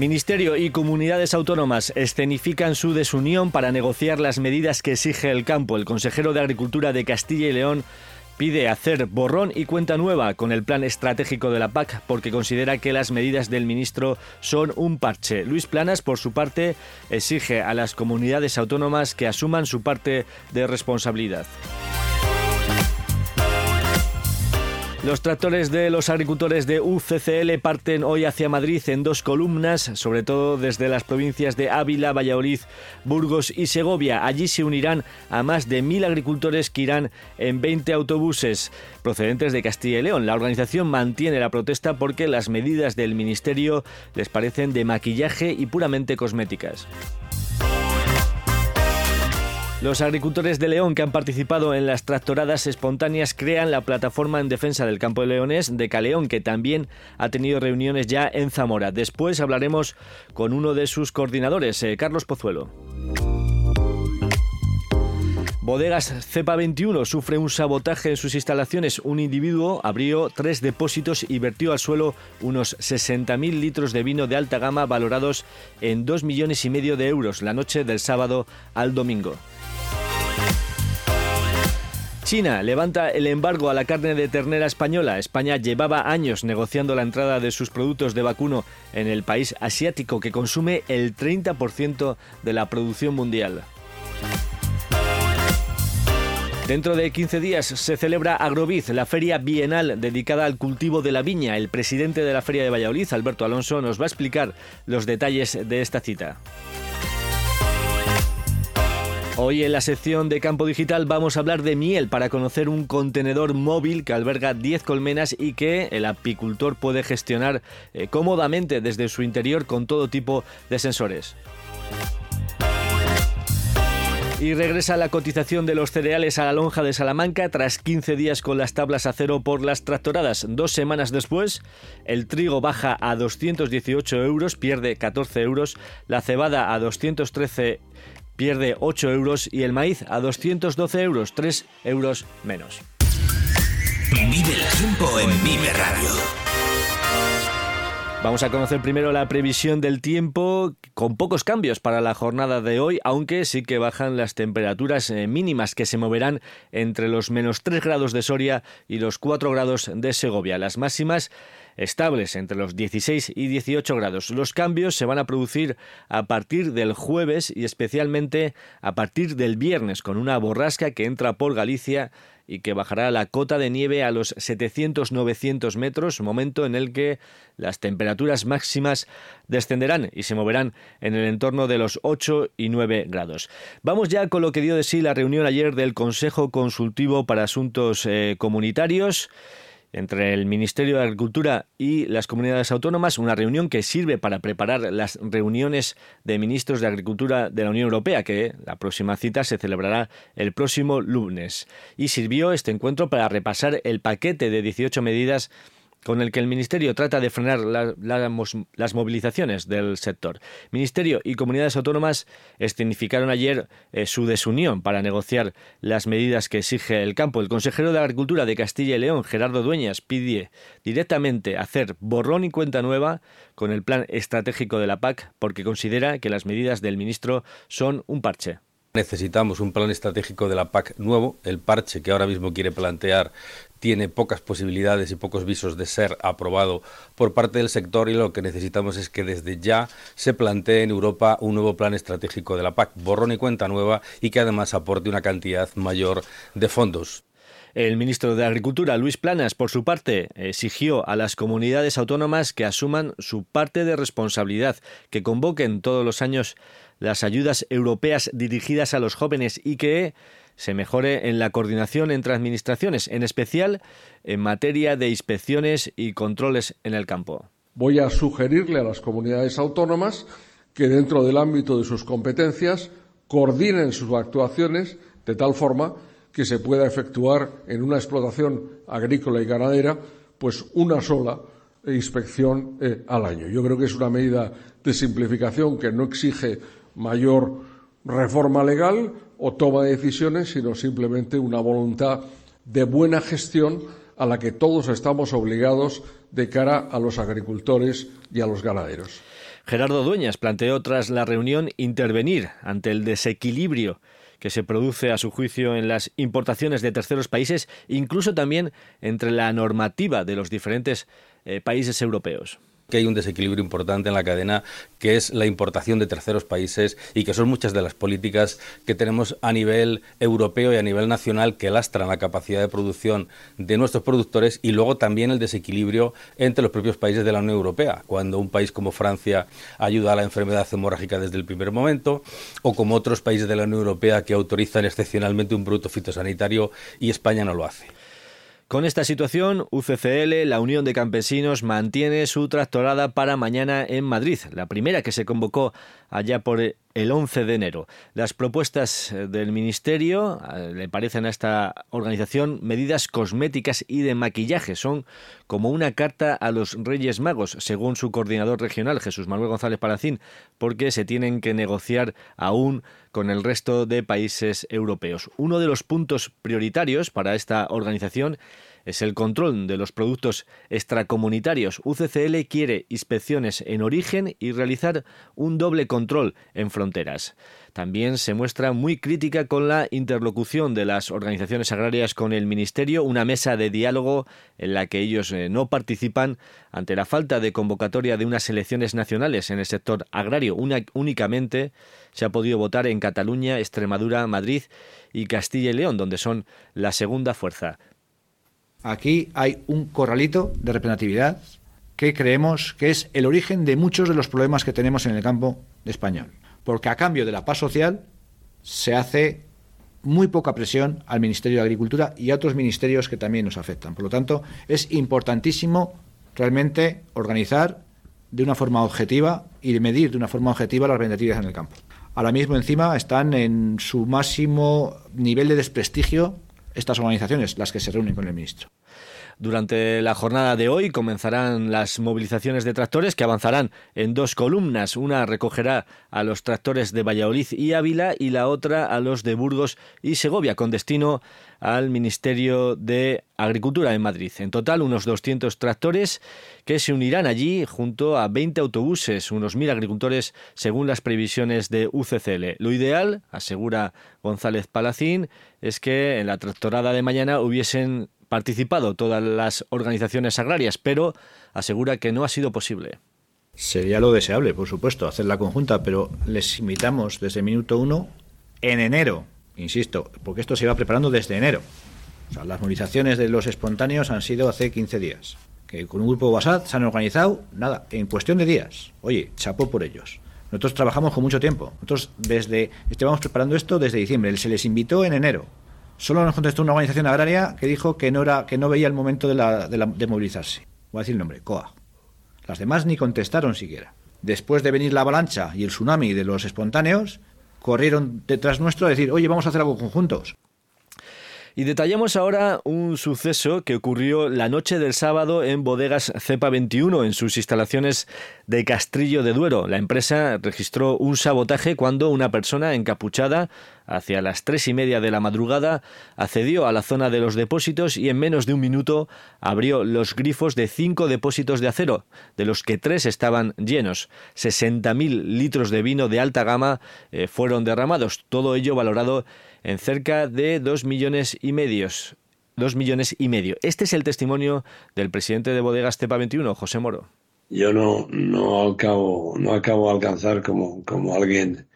Ministerio y comunidades autónomas escenifican su desunión para negociar las medidas que exige el campo. El consejero de Agricultura de Castilla y León pide hacer borrón y cuenta nueva con el plan estratégico de la PAC porque considera que las medidas del ministro son un parche. Luis Planas, por su parte, exige a las comunidades autónomas que asuman su parte de responsabilidad. Los tractores de los agricultores de UCCL parten hoy hacia Madrid en dos columnas, sobre todo desde las provincias de Ávila, Valladolid, Burgos y Segovia. Allí se unirán a más de mil agricultores que irán en 20 autobuses procedentes de Castilla y León. La organización mantiene la protesta porque las medidas del Ministerio les parecen de maquillaje y puramente cosméticas. Los agricultores de León que han participado en las tractoradas espontáneas crean la plataforma en defensa del campo de leones de Caleón, que también ha tenido reuniones ya en Zamora. Después hablaremos con uno de sus coordinadores, eh, Carlos Pozuelo. Bodegas Cepa 21 sufre un sabotaje en sus instalaciones. Un individuo abrió tres depósitos y vertió al suelo unos 60.000 litros de vino de alta gama valorados en 2 millones y medio de euros la noche del sábado al domingo. China levanta el embargo a la carne de ternera española. España llevaba años negociando la entrada de sus productos de vacuno en el país asiático que consume el 30% de la producción mundial. Dentro de 15 días se celebra Agroviz, la feria bienal dedicada al cultivo de la viña. El presidente de la Feria de Valladolid, Alberto Alonso, nos va a explicar los detalles de esta cita. Hoy en la sección de Campo Digital vamos a hablar de miel para conocer un contenedor móvil que alberga 10 colmenas y que el apicultor puede gestionar eh, cómodamente desde su interior con todo tipo de sensores. Y regresa la cotización de los cereales a la lonja de Salamanca tras 15 días con las tablas a cero por las tractoradas. Dos semanas después, el trigo baja a 218 euros, pierde 14 euros, la cebada a 213 pierde 8 euros y el maíz a 212 euros, 3 euros menos. Vive el tiempo en Vive Radio. Vamos a conocer primero la previsión del tiempo con pocos cambios para la jornada de hoy, aunque sí que bajan las temperaturas eh, mínimas que se moverán entre los menos 3 grados de Soria y los 4 grados de Segovia. Las máximas estables entre los 16 y 18 grados. Los cambios se van a producir a partir del jueves y especialmente a partir del viernes con una borrasca que entra por Galicia y que bajará la cota de nieve a los 700-900 metros, momento en el que las temperaturas máximas descenderán y se moverán en el entorno de los 8 y 9 grados. Vamos ya con lo que dio de sí la reunión ayer del Consejo Consultivo para Asuntos eh, Comunitarios entre el Ministerio de Agricultura y las comunidades autónomas, una reunión que sirve para preparar las reuniones de ministros de Agricultura de la Unión Europea, que la próxima cita se celebrará el próximo lunes. Y sirvió este encuentro para repasar el paquete de 18 medidas con el que el Ministerio trata de frenar las movilizaciones del sector. Ministerio y comunidades autónomas escenificaron ayer eh, su desunión para negociar las medidas que exige el campo. El consejero de Agricultura de Castilla y León, Gerardo Dueñas, pide directamente hacer borrón y cuenta nueva con el plan estratégico de la PAC porque considera que las medidas del ministro son un parche. Necesitamos un plan estratégico de la PAC nuevo. El parche que ahora mismo quiere plantear tiene pocas posibilidades y pocos visos de ser aprobado por parte del sector y lo que necesitamos es que desde ya se plantee en Europa un nuevo plan estratégico de la PAC, borrón y cuenta nueva y que además aporte una cantidad mayor de fondos. El ministro de Agricultura, Luis Planas, por su parte, exigió a las comunidades autónomas que asuman su parte de responsabilidad, que convoquen todos los años las ayudas europeas dirigidas a los jóvenes y que se mejore en la coordinación entre administraciones, en especial en materia de inspecciones y controles en el campo. Voy a sugerirle a las comunidades autónomas que dentro del ámbito de sus competencias coordinen sus actuaciones de tal forma que se pueda efectuar en una explotación agrícola y ganadera pues una sola inspección eh, al año. Yo creo que es una medida de simplificación que no exige mayor reforma legal o toma de decisiones, sino simplemente una voluntad de buena gestión a la que todos estamos obligados de cara a los agricultores y a los ganaderos. Gerardo Dueñas planteó tras la reunión intervenir ante el desequilibrio que se produce a su juicio en las importaciones de terceros países, incluso también entre la normativa de los diferentes eh, países europeos que hay un desequilibrio importante en la cadena, que es la importación de terceros países y que son muchas de las políticas que tenemos a nivel europeo y a nivel nacional que lastran la capacidad de producción de nuestros productores y luego también el desequilibrio entre los propios países de la Unión Europea, cuando un país como Francia ayuda a la enfermedad hemorrágica desde el primer momento o como otros países de la Unión Europea que autorizan excepcionalmente un producto fitosanitario y España no lo hace. Con esta situación, UCCL, la Unión de Campesinos, mantiene su tractorada para mañana en Madrid, la primera que se convocó allá por el 11 de enero. Las propuestas eh, del Ministerio eh, le parecen a esta organización medidas cosméticas y de maquillaje. Son como una carta a los Reyes Magos, según su coordinador regional, Jesús Manuel González Palacín, porque se tienen que negociar aún con el resto de países europeos. Uno de los puntos prioritarios para esta organización el control de los productos extracomunitarios. UCCL quiere inspecciones en origen y realizar un doble control en fronteras. También se muestra muy crítica con la interlocución de las organizaciones agrarias con el Ministerio, una mesa de diálogo en la que ellos eh, no participan ante la falta de convocatoria de unas elecciones nacionales en el sector agrario. únicamente se ha podido votar en Cataluña, Extremadura, Madrid y Castilla y León, donde son la segunda fuerza. Aquí hay un corralito de representatividad que creemos que es el origen de muchos de los problemas que tenemos en el campo español. Porque a cambio de la paz social se hace muy poca presión al Ministerio de Agricultura y a otros ministerios que también nos afectan. Por lo tanto, es importantísimo realmente organizar de una forma objetiva y medir de una forma objetiva las representatividades en el campo. Ahora mismo encima están en su máximo nivel de desprestigio estas organizaciones las que se reúnen con el ministro. Durante la jornada de hoy comenzarán las movilizaciones de tractores que avanzarán en dos columnas. Una recogerá a los tractores de Valladolid y Ávila y la otra a los de Burgos y Segovia, con destino al Ministerio de Agricultura en Madrid. En total, unos 200 tractores que se unirán allí junto a 20 autobuses, unos 1.000 agricultores, según las previsiones de UCCL. Lo ideal, asegura González Palacín, es que en la tractorada de mañana hubiesen participado todas las organizaciones agrarias, pero asegura que no ha sido posible. Sería lo deseable, por supuesto, hacer la conjunta, pero les invitamos desde minuto uno en enero, insisto, porque esto se va preparando desde enero. las movilizaciones de los espontáneos han sido hace 15 días. Que con un grupo WhatsApp se han organizado, nada, en cuestión de días. Oye, chapó por ellos. Nosotros trabajamos con mucho tiempo. Nosotros desde, estábamos preparando esto desde diciembre. Se les invitó en enero. Solo nos contestó una organización agraria que dijo que no, era, que no veía el momento de, la, de, movilizarse. Voy a decir el nombre, COA. Las demás ni contestaron siquiera. Después de venir la avalancha y el tsunami de los espontáneos, corrieron detrás nuestro a decir, oye, vamos a hacer algo conjuntos. Y detallamos ahora un suceso que ocurrió la noche del sábado en Bodegas Cepa 21, en sus instalaciones de Castrillo de Duero. La empresa registró un sabotaje cuando una persona encapuchada hacia las tres y media de la madrugada accedió a la zona de los depósitos y en menos de un minuto abrió los grifos de cinco depósitos de acero, de los que tres estaban llenos. 60.000 litros de vino de alta gama eh, fueron derramados, todo ello valorado en cerca de dos millones y medios. Dos millones y medio. Este es el testimonio del presidente de Bodegas Tepa 21, José Moro. Yo no, no acabo, no acabo de alcanzar como, como alguien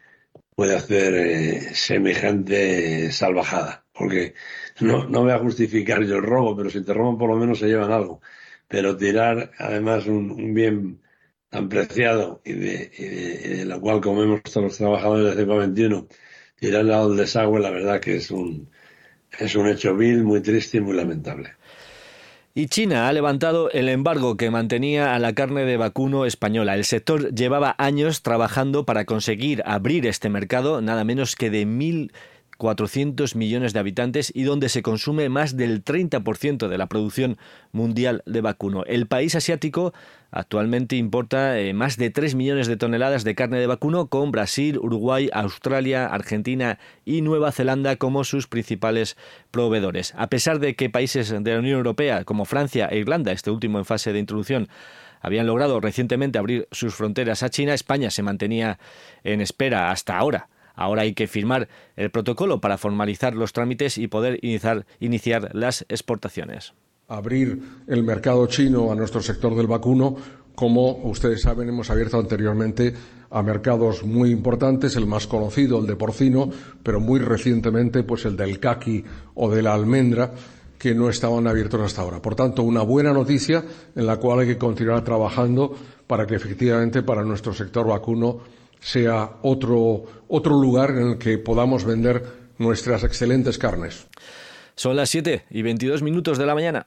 puede hacer eh, semejante salvajada. Porque no, no voy a justificar yo el robo, pero si te roban por lo menos se llevan algo. Pero tirar además un, bien tan preciado y de, y lo cual comemos todos los trabajadores de CEPA 21, tirarlo al desagüe, la verdad que es un, es un hecho vil, muy triste y muy lamentable. Y China ha levantado el embargo que mantenía a la carne de vacuno española. El sector llevaba años trabajando para conseguir abrir este mercado, nada menos que de mil 400 millones de habitantes y donde se consume más del 30% de la producción mundial de vacuno. El país asiático actualmente importa eh, más de 3 millones de toneladas de carne de vacuno con Brasil, Uruguay, Australia, Argentina y Nueva Zelanda como sus principales proveedores. A pesar de que países de la Unión Europea como Francia e Irlanda, este último en fase de introducción, habían logrado recientemente abrir sus fronteras a China, España se mantenía en espera hasta ahora Ahora hay que firmar el protocolo para formalizar los trámites y poder iniciar, las exportaciones. Abrir el mercado chino a nuestro sector del vacuno como ustedes saben, hemos abierto anteriormente a mercados muy importantes, el más conocido, el de porcino, pero muy recientemente, pues el del caqui o de la almendra, que no estaban abiertos hasta ahora. Por tanto, una buena noticia en la cual hay que continuar trabajando para que efectivamente para nuestro sector vacuno sea otro, otro lugar en el que podamos vender nuestras excelentes carnes. Son las 7 y 22 minutos de la mañana.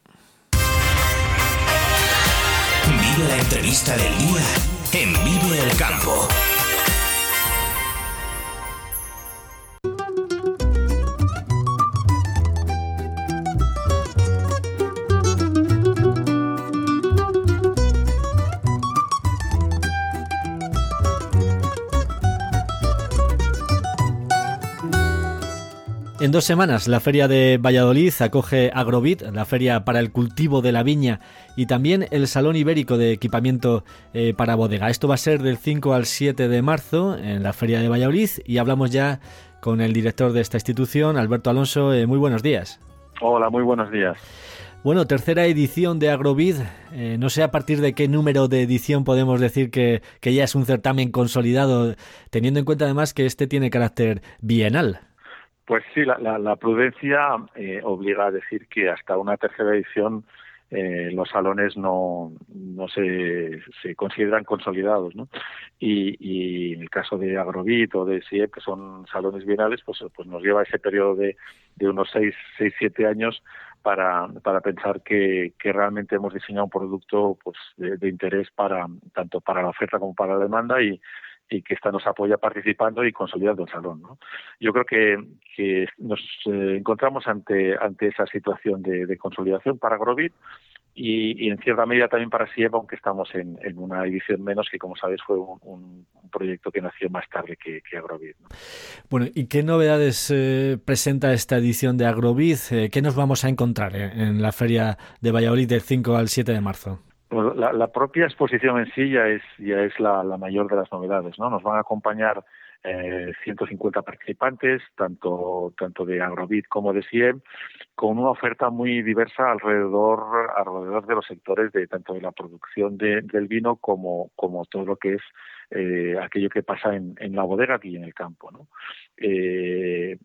Vive la entrevista del día en Vivo el Campo. En dos semanas, la Feria de Valladolid acoge Agrovit, la feria para el cultivo de la viña, y también el Salón Ibérico de Equipamiento eh, para Bodega. Esto va a ser del 5 al 7 de marzo en la Feria de Valladolid y hablamos ya con el director de esta institución, Alberto Alonso. Eh, muy buenos días. Hola, muy buenos días. Bueno, tercera edición de Agrovid. Eh, no sé a partir de qué número de edición podemos decir que, que ya es un certamen consolidado, teniendo en cuenta además que este tiene carácter bienal. Pues sí, la, prudencia eh, obliga a decir que hasta una tercera edición eh, los salones no, se, se consideran consolidados, ¿no? Y, y, en el caso de Agrovit o de SIEP, que son salones bienales, pues, pues nos lleva ese periodo de, de unos seis, seis, siete años para, para pensar que, que realmente hemos diseñado un producto pues de, de interés para tanto para la oferta como para la demanda y, y que esta nos apoya participando y consolidando el salón. Yo creo que, nos eh, encontramos ante, esa situación de, consolidación para Grovit y, en cierta medida también para SIEP, aunque estamos en, en, una edición menos que, como sabes, fue un, un, proyecto que nació más tarde que, que Agrovit. ¿no? Bueno, ¿y qué novedades eh, presenta esta edición de Agrovit? Eh, ¿Qué nos vamos a encontrar en la feria de Valladolid del 5 al 7 de marzo? Pues la, propia exposición en sí ya es, ya es la, la, mayor de las novedades, ¿no? Nos van a acompañar eh, 150 participantes, tanto, tanto de Agrobit como de CIEM, con una oferta muy diversa alrededor, alrededor de los sectores de tanto de la producción de, del vino como, como todo lo que es eh, aquello que pasa en, la bodega aquí en el campo. Eh,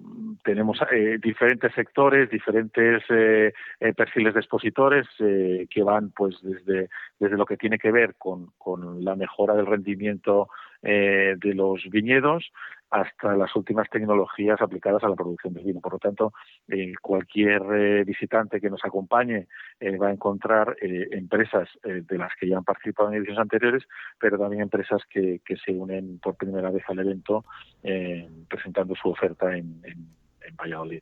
tenemos eh, diferentes sectores, diferentes eh, eh, perfiles de expositores eh, que van pues desde, desde lo que tiene que ver con, con la mejora del rendimiento de los viñedos hasta las últimas tecnologías aplicadas a la producción de vino. Por lo tanto, eh, cualquier eh, visitante que nos acompañe eh, va a encontrar eh, empresas eh, de las que ya han participado en ediciones anteriores, pero también empresas que, que se unen por primera vez al evento eh, presentando su oferta en, en, en Valladolid.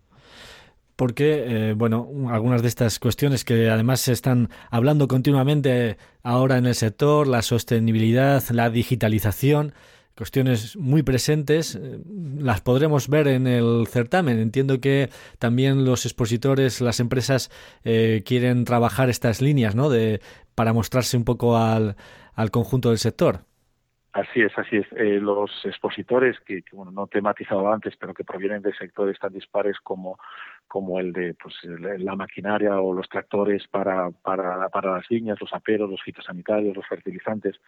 Porque, eh, bueno, algunas de estas cuestiones que además se están hablando continuamente ahora en el sector, la sostenibilidad, la digitalización, cuestiones muy presentes, eh, las podremos ver en el certamen. Entiendo que también los expositores, las empresas eh, quieren trabajar estas líneas, ¿no? De, para mostrarse un poco al, conjunto del sector. Así es, así es. Los expositores que, bueno, no he tematizado antes, pero que provienen de sectores tan dispares como, como el de pues, la maquinaria o los tractores para, para, para las viñas, los aperos, los fitosanitarios, los fertilizantes,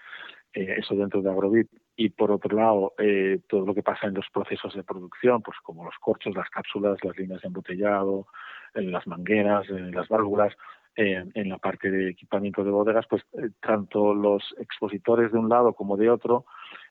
eh, eso dentro de Agrovit. Y por otro lado, eh, todo lo que pasa en los procesos de producción, pues como los corchos, las cápsulas, las líneas de embotellado, las mangueras, las válvulas, en la parte de equipamiento de bodegas, pues eh, tanto los expositores de un lado como de otro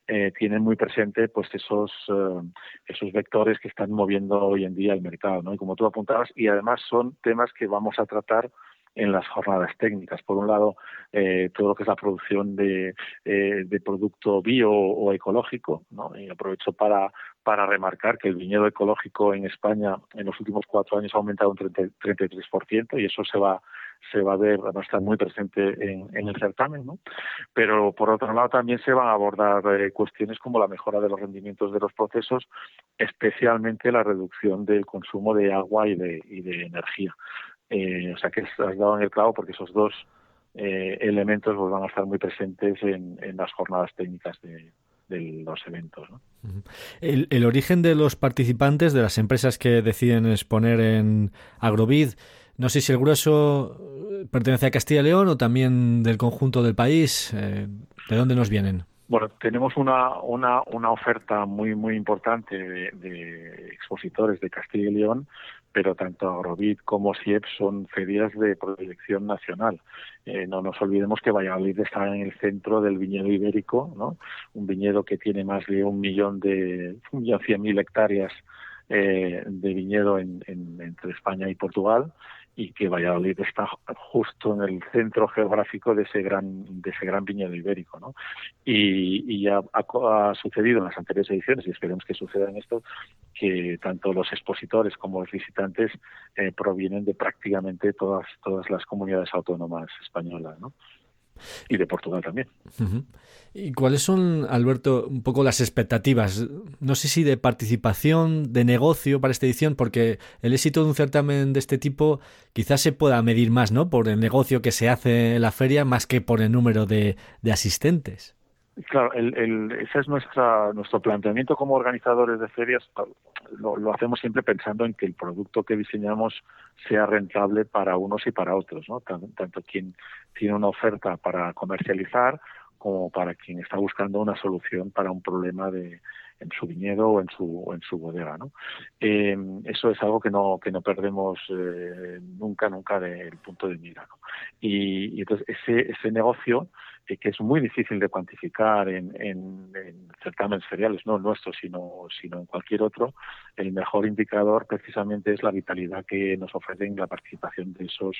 eh, tienen muy presente pues esos eh, esos vectores que están moviendo hoy en día el mercado, ¿no? Y como tú apuntabas, y además son temas que vamos a tratar en las jornadas técnicas. Por un lado, eh, todo lo que es la producción de, eh, de producto bio o ecológico, ¿no? Y aprovecho para, para remarcar que el viñedo ecológico en España en los últimos cuatro años ha aumentado un 33% y eso se va se va a ver, va a estar muy presente en, el certamen, ¿no? Pero por otro lado también se van a abordar eh, cuestiones como la mejora de los rendimientos de los procesos, especialmente la reducción del consumo de agua y de, y de energía. Eh, o sea que has dado en el clavo porque esos dos eh, elementos pues, van a estar muy presentes en, las jornadas técnicas de, los eventos. El, el, origen de los participantes, de las empresas que deciden exponer en Agrovid, no sé si el grueso eh, pertenece a Castilla y León o también del conjunto del país. Eh, ¿De dónde nos vienen? Bueno, tenemos una, una, una oferta muy muy importante de, expositores de Castilla y León, pero tanto Agrovit como SIEP son ferias de proyección nacional. Eh, no nos olvidemos que Valladolid está en el centro del viñedo ibérico, ¿no? Un viñedo que tiene más de un millón de un millón cien mil hectáreas de viñedo en, entre España y Portugal y que Valladolid está justo en el centro geográfico de ese gran de ese gran viñedo ibérico ¿no? y, y ha, ha, sucedido en las anteriores ediciones y esperemos que suceda en esto que tanto los expositores como los visitantes eh, provienen de prácticamente todas todas las comunidades autónomas españolas ¿no? Y de Portugal también. ¿Y cuáles son, Alberto, un poco las expectativas? No sé si de participación, de negocio para esta edición, porque el éxito de un certamen de este tipo quizás se pueda medir más, ¿no? Por el negocio que se hace en la feria más que por el número de, de asistentes. Claro, el, el, ese es nuestra, nuestro planteamiento como organizadores de ferias. Lo, hacemos siempre pensando en que el producto que diseñamos sea rentable para unos y para otros, ¿no? Tanto, quien tiene una oferta para comercializar como para quien está buscando una solución para un problema de, en su viñedo o en su, en su bodega. ¿no? Eh, eso es algo que no, que no perdemos eh, nunca, nunca del punto de mira. Y, y, entonces ese, ese negocio eh, que es muy difícil de cuantificar en, en, en certámenes feriales, no nuestros, sino, sino en cualquier otro, el mejor indicador precisamente es la vitalidad que nos ofrecen la participación de esos,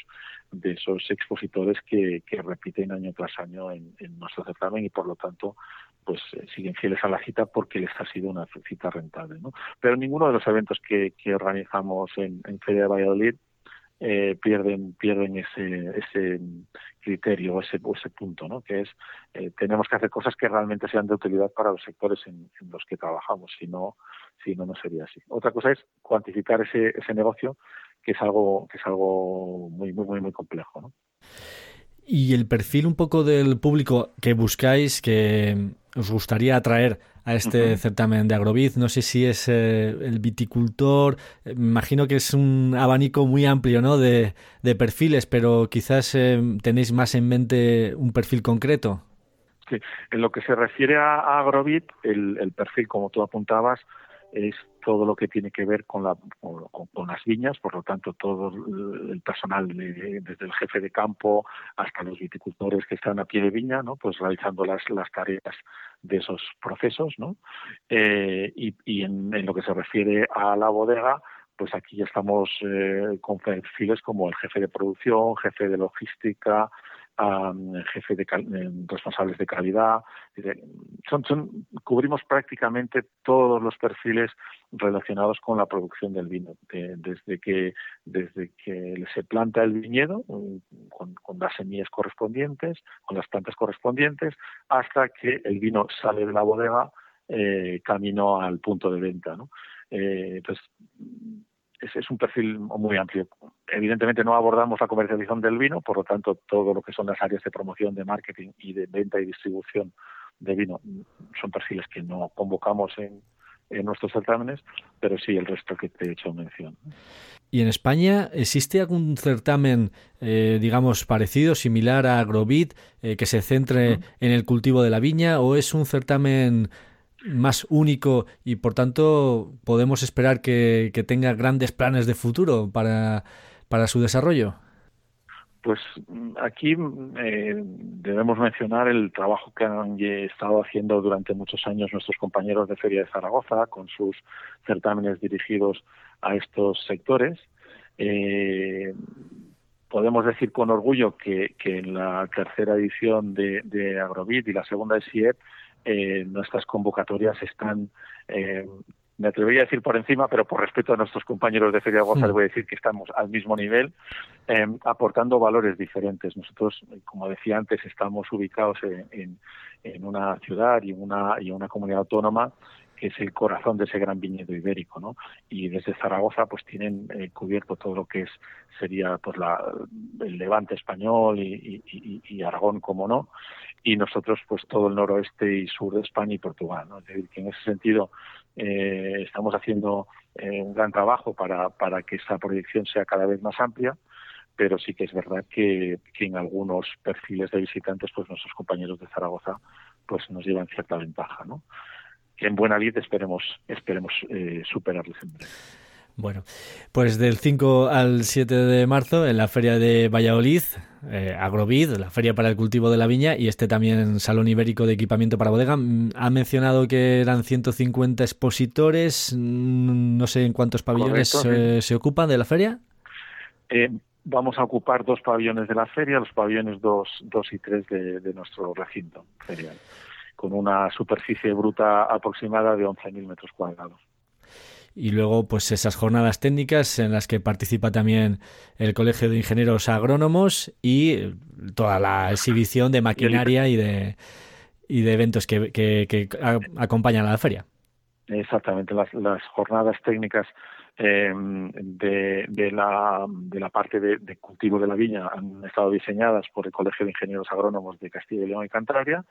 de esos expositores que, que repiten año tras año en, en nuestro certamen y por lo tanto pues eh, siguen fieles a la cita porque les ha sido una cita rentable. ¿no? Pero ninguno de los eventos que, que organizamos en, en Feria de Valladolid eh, pierden pierden ese ese criterio ese ese punto no que es eh, tenemos que hacer cosas que realmente sean de utilidad para los sectores en, los que trabajamos. Si no si no no sería así. Otra cosa es cuantificar ese ese negocio que es algo que es algo muy muy muy muy complejo no y el perfil un poco del público que buscáis que os gustaría atraer a este uh -huh. certamen de Agrovid. No sé si es eh, el viticultor, me imagino que es un abanico muy amplio ¿no? de, de perfiles, pero quizás eh, tenéis más en mente un perfil concreto. Sí, en lo que se refiere a, a Agrovid, el, el perfil, como tú apuntabas, es todo lo que tiene que ver con, la, con, las viñas, por lo tanto todo el personal, de, desde el jefe de campo hasta los viticultores que están a pie de viña, ¿no? pues realizando las, las tareas de esos procesos. ¿no? Eh, y y en, en, lo que se refiere a la bodega, pues aquí ya estamos eh, con perfiles como el jefe de producción, jefe de logística, a jefe de responsables de calidad. Cubrimos prácticamente todos los perfiles relacionados con la producción del vino, desde que desde que se planta el viñedo con, las semillas correspondientes, con las plantas correspondientes, hasta que el vino sale de la bodega eh, camino al punto de venta. ¿no? Eh, es, un perfil muy amplio. Evidentemente no abordamos la comercialización del vino, por lo tanto todo lo que son las áreas de promoción, de marketing y de venta y distribución de vino son perfiles que no convocamos en, nuestros certámenes, pero sí el resto que te he hecho mención. ¿Y en España existe algún certamen, eh, digamos, parecido, similar a Agrovit, eh, que se centre en el cultivo de la viña, o es un certamen más único y por tanto podemos esperar que, tenga grandes planes de futuro para, para su desarrollo? Pues aquí eh, debemos mencionar el trabajo que han estado haciendo durante muchos años nuestros compañeros de Feria de Zaragoza con sus certámenes dirigidos a estos sectores. Eh, podemos decir con orgullo que, en la tercera edición de, de Agrovit y la segunda de SIEP eh, nuestras convocatorias están, eh, me atrevería a decir por encima, pero por respeto a nuestros compañeros de Feria Goza, les voy a decir que estamos al mismo nivel, eh, aportando valores diferentes. Nosotros, como decía antes, estamos ubicados en, en, una ciudad y una, y una comunidad autónoma que es el corazón de ese gran viñedo ibérico, ¿no? Y desde Zaragoza, pues tienen eh, cubierto todo lo que es sería pues la, el Levante español y, Aragón, como no, y nosotros pues todo el noroeste y sur de España y Portugal, ¿no? Es decir, que en ese sentido eh, estamos haciendo eh, un gran trabajo para, para que esa proyección sea cada vez más amplia pero sí que es verdad que, que, en algunos perfiles de visitantes, pues nuestros compañeros de Zaragoza, pues nos llevan cierta ventaja, ¿no? En buena lid esperemos, esperemos eh, superarles Bueno, pues del 5 al 7 de marzo en la feria de Valladolid, eh, Agrovid, la feria para el cultivo de la viña y este también Salón Ibérico de Equipamiento para Bodega. Mm, ha mencionado que eran 150 expositores, mm, no sé en cuántos pabellones se ocupan de la feria. Eh, vamos a ocupar dos pabellones de la feria, los pabellones 2 dos, y 3 de, de nuestro recinto ferial con una superficie bruta aproximada de 11.000 metros cuadrados. Y luego, pues esas jornadas técnicas en las que participa también el Colegio de Ingenieros Agrónomos y toda la exhibición de maquinaria y de, y de eventos que, que, acompañan a la feria. Exactamente, las, las jornadas técnicas eh, de, de, la, de la parte de, de, cultivo de la viña han estado diseñadas por el Colegio de Ingenieros Agrónomos de Castilla y León y Cantabria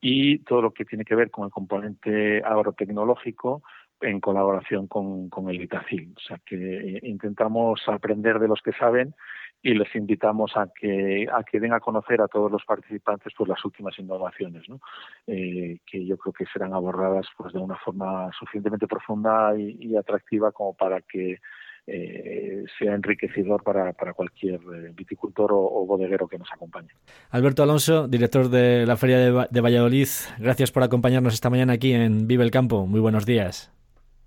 y todo lo que tiene que ver con el componente agrotecnológico en colaboración con, con el ITACIL. O sea que intentamos aprender de los que saben y les invitamos a que a que den a conocer a todos los participantes pues las últimas innovaciones ¿no? eh, que yo creo que serán abordadas pues de una forma suficientemente profunda y, atractiva como para que eh, sea enriquecedor para, para cualquier eh, viticultor o, bodeguero que nos acompañe. Alberto Alonso, director de la Feria de, de Valladolid, gracias por acompañarnos esta mañana aquí en Vive el Campo. Muy buenos días.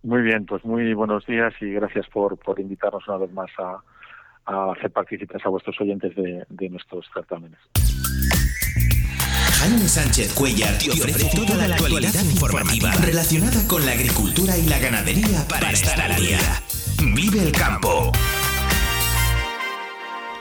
Muy bien, pues muy buenos días y gracias por, por invitarnos una vez más a, a hacer partícipes a vuestros oyentes de, de nuestros certámenes. Jaime Sánchez Cuellar te ofrece toda la actualidad informativa relacionada con la agricultura y la ganadería para estar al día. Vive el campo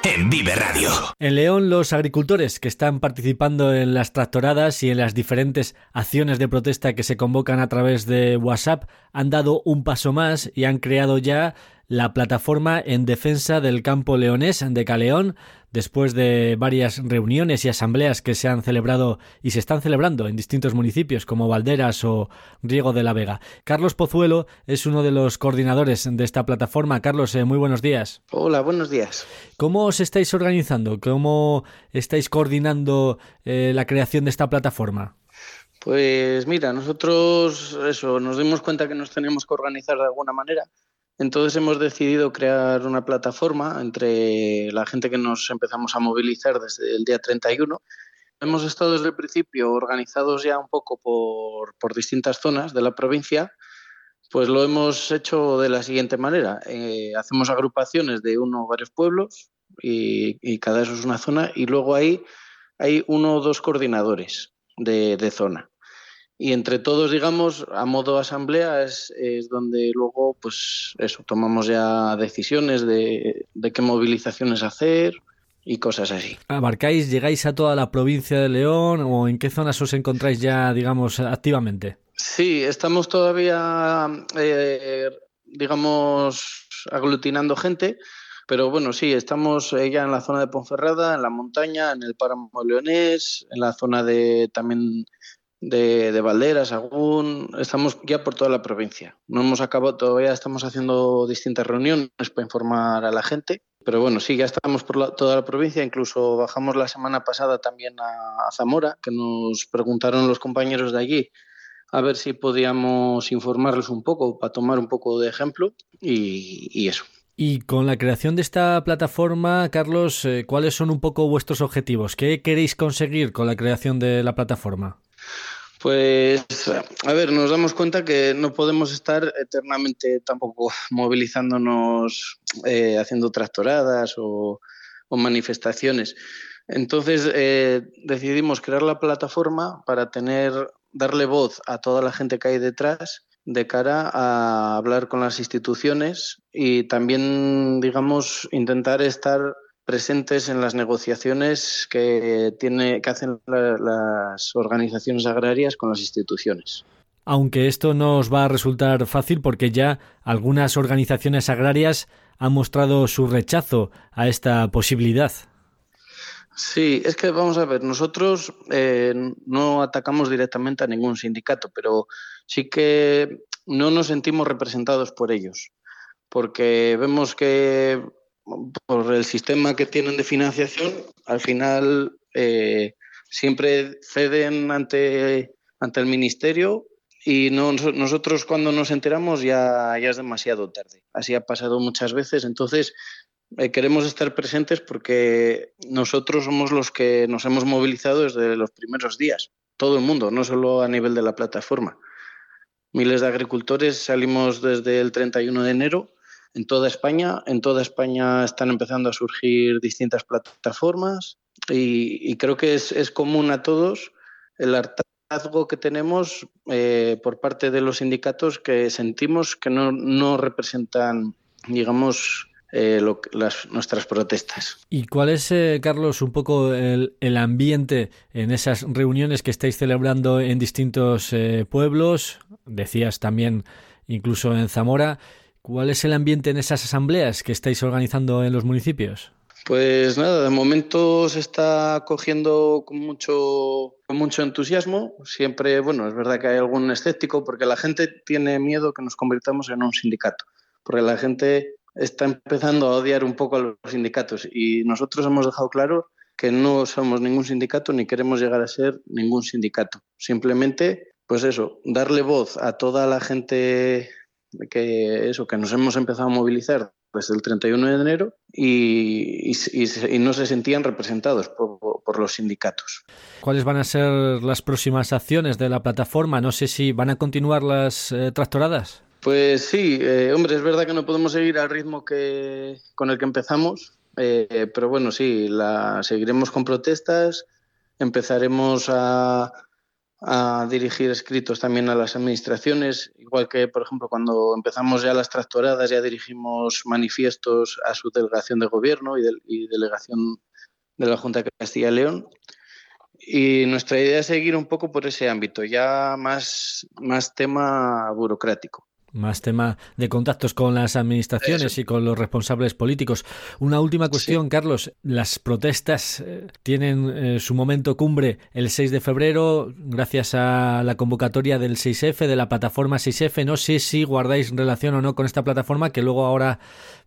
en Vive Radio. En León, los agricultores que están participando en las tractoradas y en las diferentes acciones de protesta que se convocan a través de WhatsApp han dado un paso más y han creado ya la plataforma en defensa del campo leonés de Caleón, después de varias reuniones y asambleas que se han celebrado y se están celebrando en distintos municipios como Valderas o Riego de la Vega. Carlos Pozuelo es uno de los coordinadores de esta plataforma. Carlos, eh, muy buenos días. Hola, buenos días. ¿Cómo os estáis organizando? ¿Cómo estáis coordinando eh, la creación de esta plataforma? Pues mira, nosotros eso, nos dimos cuenta que nos teníamos que organizar de alguna manera entonces hemos decidido crear una plataforma entre la gente que nos empezamos a movilizar desde el día 31. Hemos estado desde el principio organizados ya un poco por, por distintas zonas de la provincia. Pues lo hemos hecho de la siguiente manera. Eh, hacemos agrupaciones de uno o varios pueblos y, cada eso es una zona y luego hay uno o dos coordinadores de, de zona y entre todos, digamos, a modo asamblea es, es, donde luego, pues eso, tomamos ya decisiones de, de, qué movilizaciones hacer y cosas así. ¿Abarcáis, llegáis a toda la provincia de León o en qué zonas os encontráis ya, digamos, activamente? Sí, estamos todavía, eh, digamos, aglutinando gente. Pero bueno, sí, estamos ya en la zona de Ponferrada, en la montaña, en el páramo leonés, en la zona de también de, de Valderas, Agún, estamos ya por toda la provincia. No hemos acabado, todavía estamos haciendo distintas reuniones para informar a la gente, pero bueno, sí, ya estamos por la, toda la provincia, incluso bajamos la semana pasada también a, a Zamora, que nos preguntaron los compañeros de allí a ver si podíamos informarles un poco para tomar un poco de ejemplo y, y eso. Y con la creación de esta plataforma, Carlos, eh, ¿cuáles son un poco vuestros objetivos? ¿Qué queréis conseguir con la creación de la plataforma? Pues, a ver, nos damos cuenta que no podemos estar eternamente tampoco movilizándonos, eh, haciendo tractoradas o, manifestaciones. Entonces eh, decidimos crear la plataforma para tener, darle voz a toda la gente que hay detrás de cara a hablar con las instituciones y también, digamos, intentar estar presentes en las negociaciones que, tiene, que hacen la, las organizaciones agrarias con las instituciones. Aunque esto no os va a resultar fácil porque ya algunas organizaciones agrarias han mostrado su rechazo a esta posibilidad. Sí, es que vamos a ver, nosotros eh, no atacamos directamente a ningún sindicato, pero sí que no nos sentimos representados por ellos, porque vemos que por el sistema que tienen de financiación, al final eh, siempre ceden ante, ante el ministerio y no, nosotros cuando nos enteramos ya, ya es demasiado tarde. Así ha pasado muchas veces, entonces eh, queremos estar presentes porque nosotros somos los que nos hemos movilizado desde los primeros días, todo el mundo, no solo a nivel de la plataforma. Miles de agricultores salimos desde el 31 de enero en toda España. En toda España están empezando a surgir distintas plataformas y, creo que es, es, común a todos el hartazgo que tenemos eh, por parte de los sindicatos que sentimos que no, no representan, digamos, eh, lo, las, nuestras protestas. ¿Y cuál es, eh, Carlos, un poco el, el, ambiente en esas reuniones que estáis celebrando en distintos eh, pueblos? Decías también incluso en Zamora. ¿Cuál es el ambiente en esas asambleas que estáis organizando en los municipios? Pues nada, de momento se está cogiendo con mucho, con mucho entusiasmo. Siempre, bueno, es verdad que hay algún escéptico porque la gente tiene miedo que nos convirtamos en un sindicato. Porque la gente está empezando a odiar un poco a los sindicatos y nosotros hemos dejado claro que no somos ningún sindicato ni queremos llegar a ser ningún sindicato. Simplemente, pues eso, darle voz a toda la gente que eso que nos hemos empezado a movilizar desde el 31 de enero y, y, y no se sentían representados por, por, los sindicatos. ¿Cuáles van a ser las próximas acciones de la plataforma? No sé si van a continuar las eh, tractoradas. Pues sí, eh, hombre, es verdad que no podemos seguir al ritmo que con el que empezamos, eh, pero bueno, sí, la seguiremos con protestas, empezaremos a, a, dirigir escritos también a las administraciones, igual que, por ejemplo, cuando empezamos ya las tractoradas, ya dirigimos manifiestos a su delegación de gobierno y, y delegación de la Junta de Castilla y León. Y nuestra idea es seguir un poco por ese ámbito, ya más, más tema burocrático más tema de contactos con las administraciones Eso. y con los responsables políticos. Una última cuestión, sí. Carlos. Las protestas eh, tienen eh, su momento cumbre el 6 de febrero gracias a la convocatoria del 6F, de la plataforma 6F. No sé si guardáis relación o no con esta plataforma que luego ahora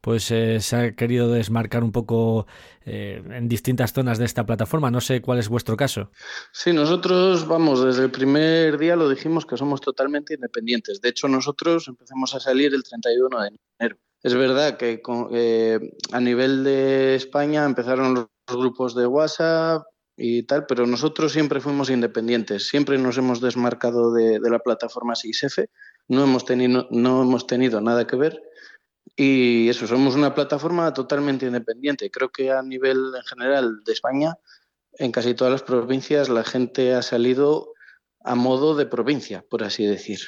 pues eh, se ha querido desmarcar un poco en distintas zonas de esta plataforma. No sé cuál es vuestro caso. Sí, nosotros, vamos, desde el primer día lo dijimos que somos totalmente independientes. De hecho, nosotros empezamos a salir el 31 de enero. Es verdad que eh, a nivel de España empezaron los grupos de WhatsApp y tal, pero nosotros siempre fuimos independientes, siempre nos hemos desmarcado de, la plataforma 6F, no hemos, tenido, no hemos tenido nada que ver y eso, somos una plataforma totalmente independiente. Creo que a nivel en general de España en casi todas las provincias la gente ha salido a modo de provincia, por así decir.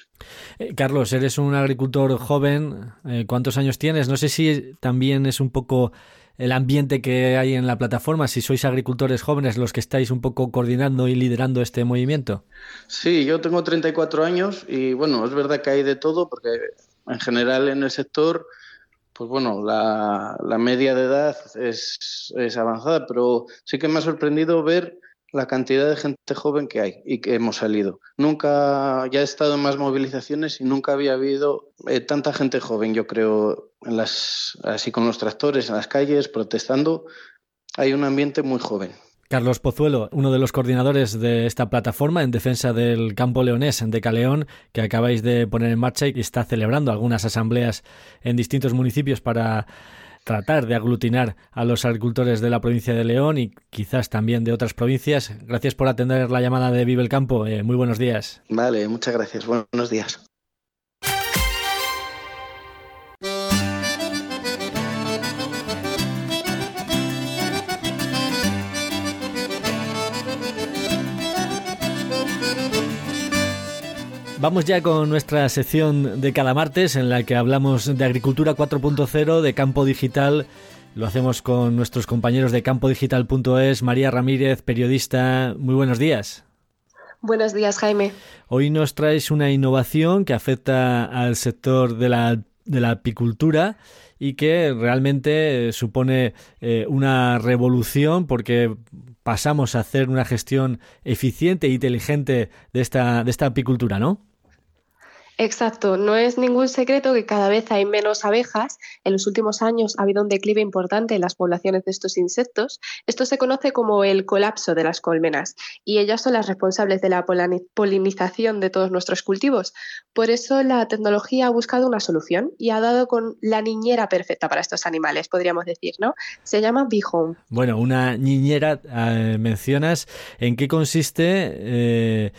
Eh, Carlos, eres un agricultor joven. Eh, ¿Cuántos años tienes? No sé si también es un poco el ambiente que hay en la plataforma, si sois agricultores jóvenes los que estáis un poco coordinando y liderando este movimiento. Sí, yo tengo 34 años y bueno, es verdad que hay de todo porque en general en el sector, pues bueno, la, la media de edad es, es avanzada, pero sí que me ha sorprendido ver la cantidad de gente joven que hay y que hemos salido. Nunca, ya he estado en más movilizaciones y nunca había habido eh, tanta gente joven, yo creo, en las, así con los tractores en las calles, protestando. Hay un ambiente muy joven. Carlos Pozuelo, uno de los coordinadores de esta plataforma en defensa del campo leonés de Caleón, que acabáis de poner en marcha y está celebrando algunas asambleas en distintos municipios para tratar de aglutinar a los agricultores de la provincia de León y quizás también de otras provincias. Gracias por atender la llamada de Vive el Campo. Eh, muy buenos días. Vale, muchas gracias. Buenos días. Vamos ya con nuestra sección de cada martes en la que hablamos de agricultura 4.0, de campo digital. Lo hacemos con nuestros compañeros de campodigital.es, María Ramírez, periodista. Muy buenos días. Buenos días, Jaime. Hoy nos traes una innovación que afecta al sector de la, de la apicultura y que realmente supone eh, una revolución porque pasamos a hacer una gestión eficiente e inteligente de esta, de esta apicultura, ¿no? Exacto, no es ningún secreto que cada vez hay menos abejas. En los últimos años ha habido un declive importante en las poblaciones de estos insectos. Esto se conoce como el colapso de las colmenas y ellas son las responsables de la polinización de todos nuestros cultivos. Por eso la tecnología ha buscado una solución y ha dado con la niñera perfecta para estos animales, podríamos decir, ¿no? Se llama Bee Home. Bueno, una niñera, eh, mencionas, ¿en qué consiste eh,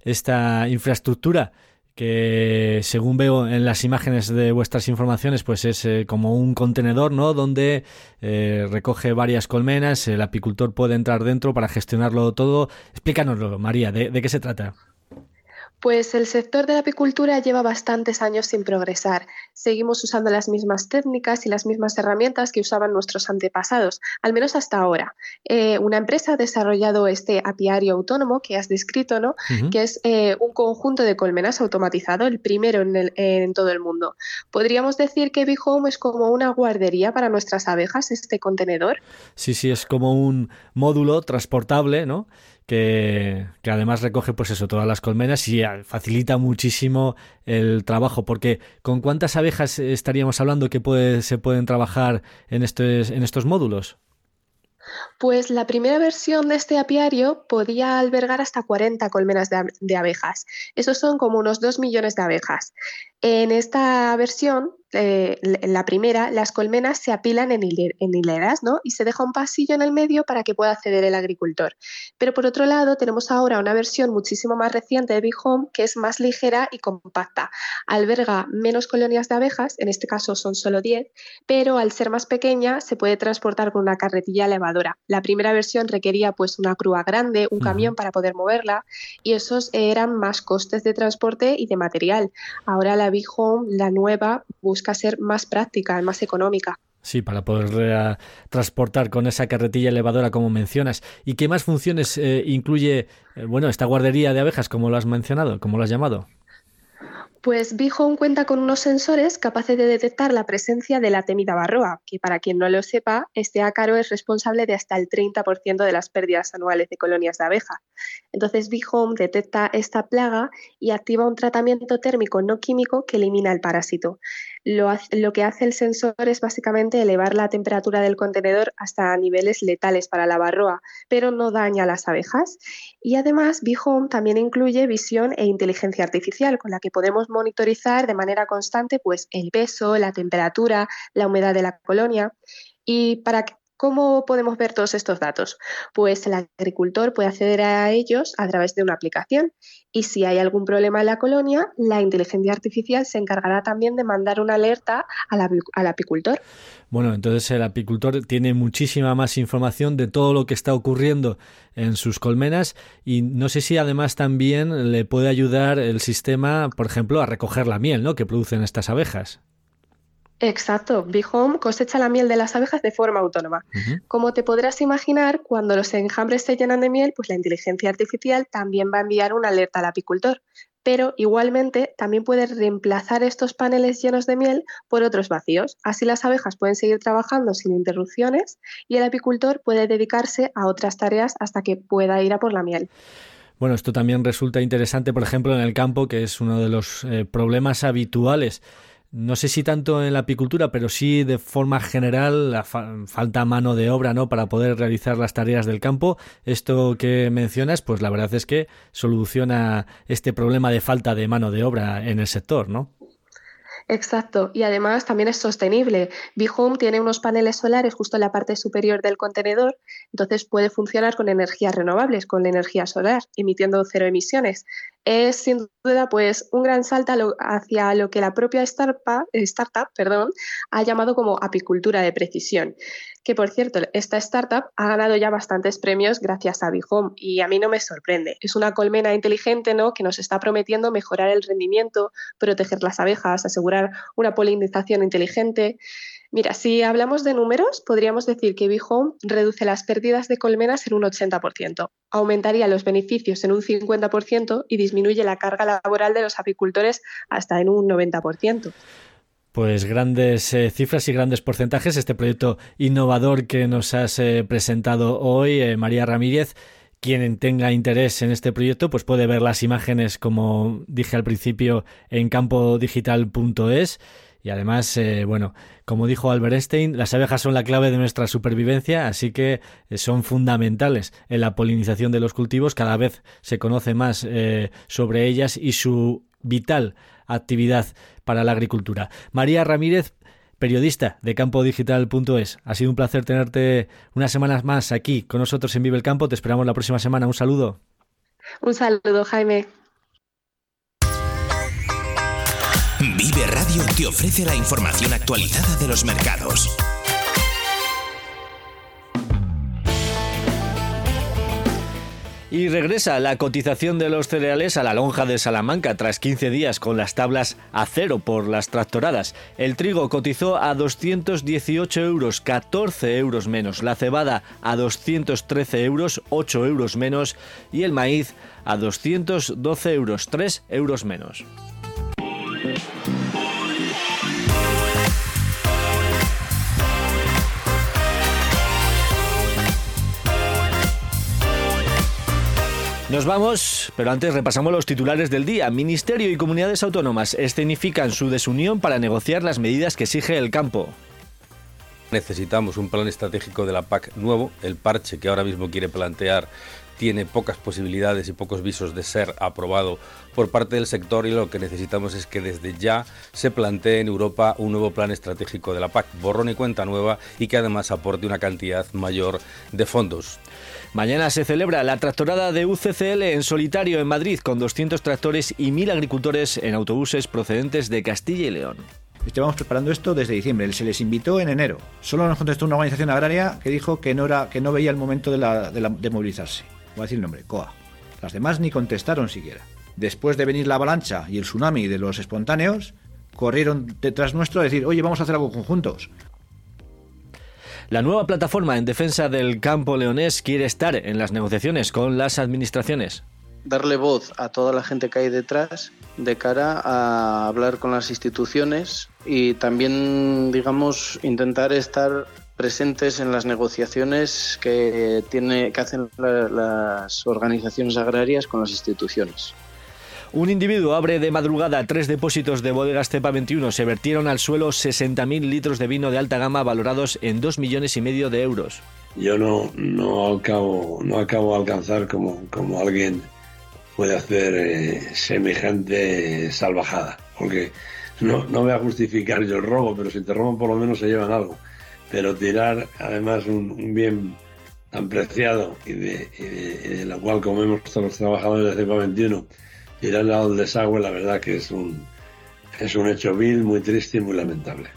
esta infraestructura? Que según veo en las imágenes de vuestras informaciones, pues es eh, como un contenedor, ¿no? Donde eh, recoge varias colmenas, el apicultor puede entrar dentro para gestionarlo todo. Explícanoslo, María, de qué se trata? Pues el sector de la apicultura lleva bastantes años sin progresar. Seguimos usando las mismas técnicas y las mismas herramientas que usaban nuestros antepasados, al menos hasta ahora. Eh, una empresa ha desarrollado este apiario autónomo que has descrito, ¿no? Que es eh, un conjunto de colmenas automatizado, el primero en, todo el mundo. Podríamos decir que Home es como una guardería para nuestras abejas, este contenedor. Sí, sí, es como un módulo transportable, ¿no? Que, además recoge pues eso, todas las colmenas y facilita muchísimo el trabajo, porque ¿con cuántas abejas estaríamos hablando que se pueden trabajar en estos, en estos módulos? Pues la primera versión de este apiario podía albergar hasta 40 colmenas de, abejas. Esos son como unos 2 millones de abejas. En esta versión eh, la primera, las colmenas se apilan en, hileras ¿no? y se deja un pasillo en el medio para que pueda acceder el agricultor. Pero por otro lado, tenemos ahora una versión muchísimo más reciente de Big Home que es más ligera y compacta. Alberga menos colonias de abejas, en este caso son solo 10, pero al ser más pequeña se puede transportar con una carretilla elevadora. La primera versión requería pues una grúa grande, un camión para poder moverla y esos eran más costes de transporte y de material. Ahora la Big Home, la nueva, busca ser más práctica, más económica. Sí, para poder eh, transportar con esa carretilla elevadora como mencionas. ¿Y qué más funciones eh, incluye, eh, bueno, esta guardería de abejas, como lo has mencionado, como lo has llamado? Pues Home cuenta con unos sensores capaces de detectar la presencia de la temida barroa, que para quien no lo sepa, este ácaro es responsable de hasta el 30% de las pérdidas anuales de colonias de abeja. Entonces Home detecta esta plaga y activa un tratamiento térmico no químico que elimina el parásito. Lo, que hace el sensor es básicamente elevar la temperatura del contenedor hasta niveles letales para la barroa, pero no daña a las abejas. Y además, Home también incluye visión e inteligencia artificial, con la que podemos monitorizar de manera constante pues, el peso, la temperatura, la humedad de la colonia. Y para ¿Cómo podemos ver todos estos datos? Pues el agricultor puede acceder a ellos a través de una aplicación y si hay algún problema en la colonia, la inteligencia artificial se encargará también de mandar una alerta al, apicultor. Bueno, entonces el apicultor tiene muchísima más información de todo lo que está ocurriendo en sus colmenas y no sé si además también le puede ayudar el sistema, por ejemplo, a recoger la miel ¿no? que producen estas abejas. Exacto, Big Home cosecha la miel de las abejas de forma autónoma. Como te podrás imaginar, cuando los enjambres se llenan de miel, pues la inteligencia artificial también va a enviar una alerta al apicultor. Pero igualmente también puede reemplazar estos paneles llenos de miel por otros vacíos. Así las abejas pueden seguir trabajando sin interrupciones y el apicultor puede dedicarse a otras tareas hasta que pueda ir a por la miel. Bueno, esto también resulta interesante, por ejemplo, en el campo, que es uno de los eh, problemas habituales no sé si tanto en la apicultura, pero sí de forma general la falta mano de obra, ¿no? Para poder realizar las tareas del campo. Esto que mencionas, pues la verdad es que soluciona este problema de falta de mano de obra en el sector, ¿no? Exacto, y además también es sostenible. Home tiene unos paneles solares justo en la parte superior del contenedor, entonces puede funcionar con energías renovables, con la energía solar, emitiendo cero emisiones es sin duda pues un gran salto hacia lo que la propia startup, startup perdón, ha llamado como apicultura de precisión. Que por cierto, esta startup ha ganado ya bastantes premios gracias a Bihome y a mí no me sorprende. Es una colmena inteligente ¿no? que nos está prometiendo mejorar el rendimiento, proteger las abejas, asegurar una polinización inteligente. Mira, si hablamos de números, podríamos decir que Home reduce las pérdidas de colmenas en un 80%, aumentaría los beneficios en un 50% y disminuye la carga laboral de los apicultores hasta en un 90%. Pues grandes eh, cifras y grandes porcentajes. Este proyecto innovador que nos has eh, presentado hoy, eh, María Ramírez. Quien tenga interés en este proyecto, pues puede ver las imágenes, como dije al principio, en campodigital.es. Y además, eh, bueno, como dijo Albert Einstein, las abejas son la clave de nuestra supervivencia, así que eh, son fundamentales en la polinización de los cultivos. Cada vez se conoce más eh, sobre ellas y su vital actividad para la agricultura. María Ramírez, periodista de campodigital.es. Ha sido un placer tenerte unas semanas más aquí con nosotros en Vive el Campo. Te esperamos la próxima semana. Un saludo. Un saludo, Jaime. Radio te ofrece la información actualizada de los mercados. Y regresa la cotización de los cereales a la lonja de Salamanca tras 15 días con las tablas a cero por las tractoradas. El trigo cotizó a 218 euros, 14 euros menos. La cebada a 213 euros, 8 euros menos. Y el maíz a 212 euros, 3 euros menos. Nos vamos, pero antes repasamos los titulares del día. Ministerio y comunidades autónomas escenifican su desunión para negociar las medidas que exige el campo. Necesitamos un plan estratégico de la PAC nuevo. El parche que ahora mismo quiere plantear tiene pocas posibilidades y pocos visos de ser aprobado por parte del sector y lo que necesitamos es que desde ya se plantee en Europa un nuevo plan estratégico de la PAC, borrón y cuenta nueva y que además aporte una cantidad mayor de fondos. Mañana se celebra la tractorada de UCCL en solitario en Madrid con 200 tractores y 1.000 agricultores en autobuses procedentes de Castilla y León. Estábamos preparando esto desde diciembre. Se les invitó en enero. Solo nos contestó una organización agraria que dijo que no, veía el momento de, de movilizarse voy a decir el nombre, COA. Las demás ni contestaron siquiera. Después de venir la avalancha y el tsunami de los espontáneos, corrieron detrás nuestro a decir, oye, vamos a hacer algo conjuntos. La nueva plataforma en defensa del campo leonés quiere estar en las negociaciones con las administraciones. Darle voz a toda la gente que hay detrás de cara a hablar con las instituciones y también, digamos, intentar estar presentes en las negociaciones que, tiene, que hacen las organizaciones agrarias con las instituciones. Un individuo abre de madrugada tres depósitos de bodegas Cepa 21. Se vertieron al suelo 60.000 litros de vino de alta gama valorados en 2 millones y medio de euros. Yo no, no, acabo, no acabo de alcanzar como, como alguien puede hacer eh, semejante salvajada. Porque no, no voy a justificar yo el robo, pero si te roban por lo menos se llevan algo pero tirar además un, bien tan preciado y de, la cual comemos todos los trabajadores del CEPA 21, tirarle al desagüe, la verdad que es un, es un hecho vil, muy triste y muy lamentable.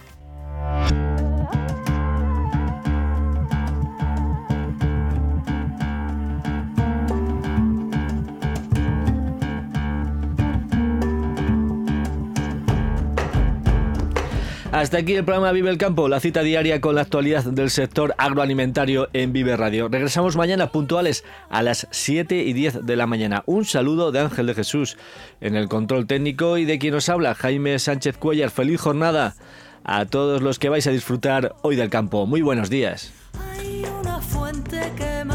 Hasta aquí el programa Vive el Campo, la cita diaria con la actualidad del sector agroalimentario en Vive Radio. Regresamos mañana puntuales a las 7 y 10 de la mañana. Un saludo de Ángel de Jesús en el control técnico y de quien nos habla, Jaime Sánchez Cuellar. Feliz jornada a todos los que vais a disfrutar hoy del campo. Muy buenos días. Hay una fuente que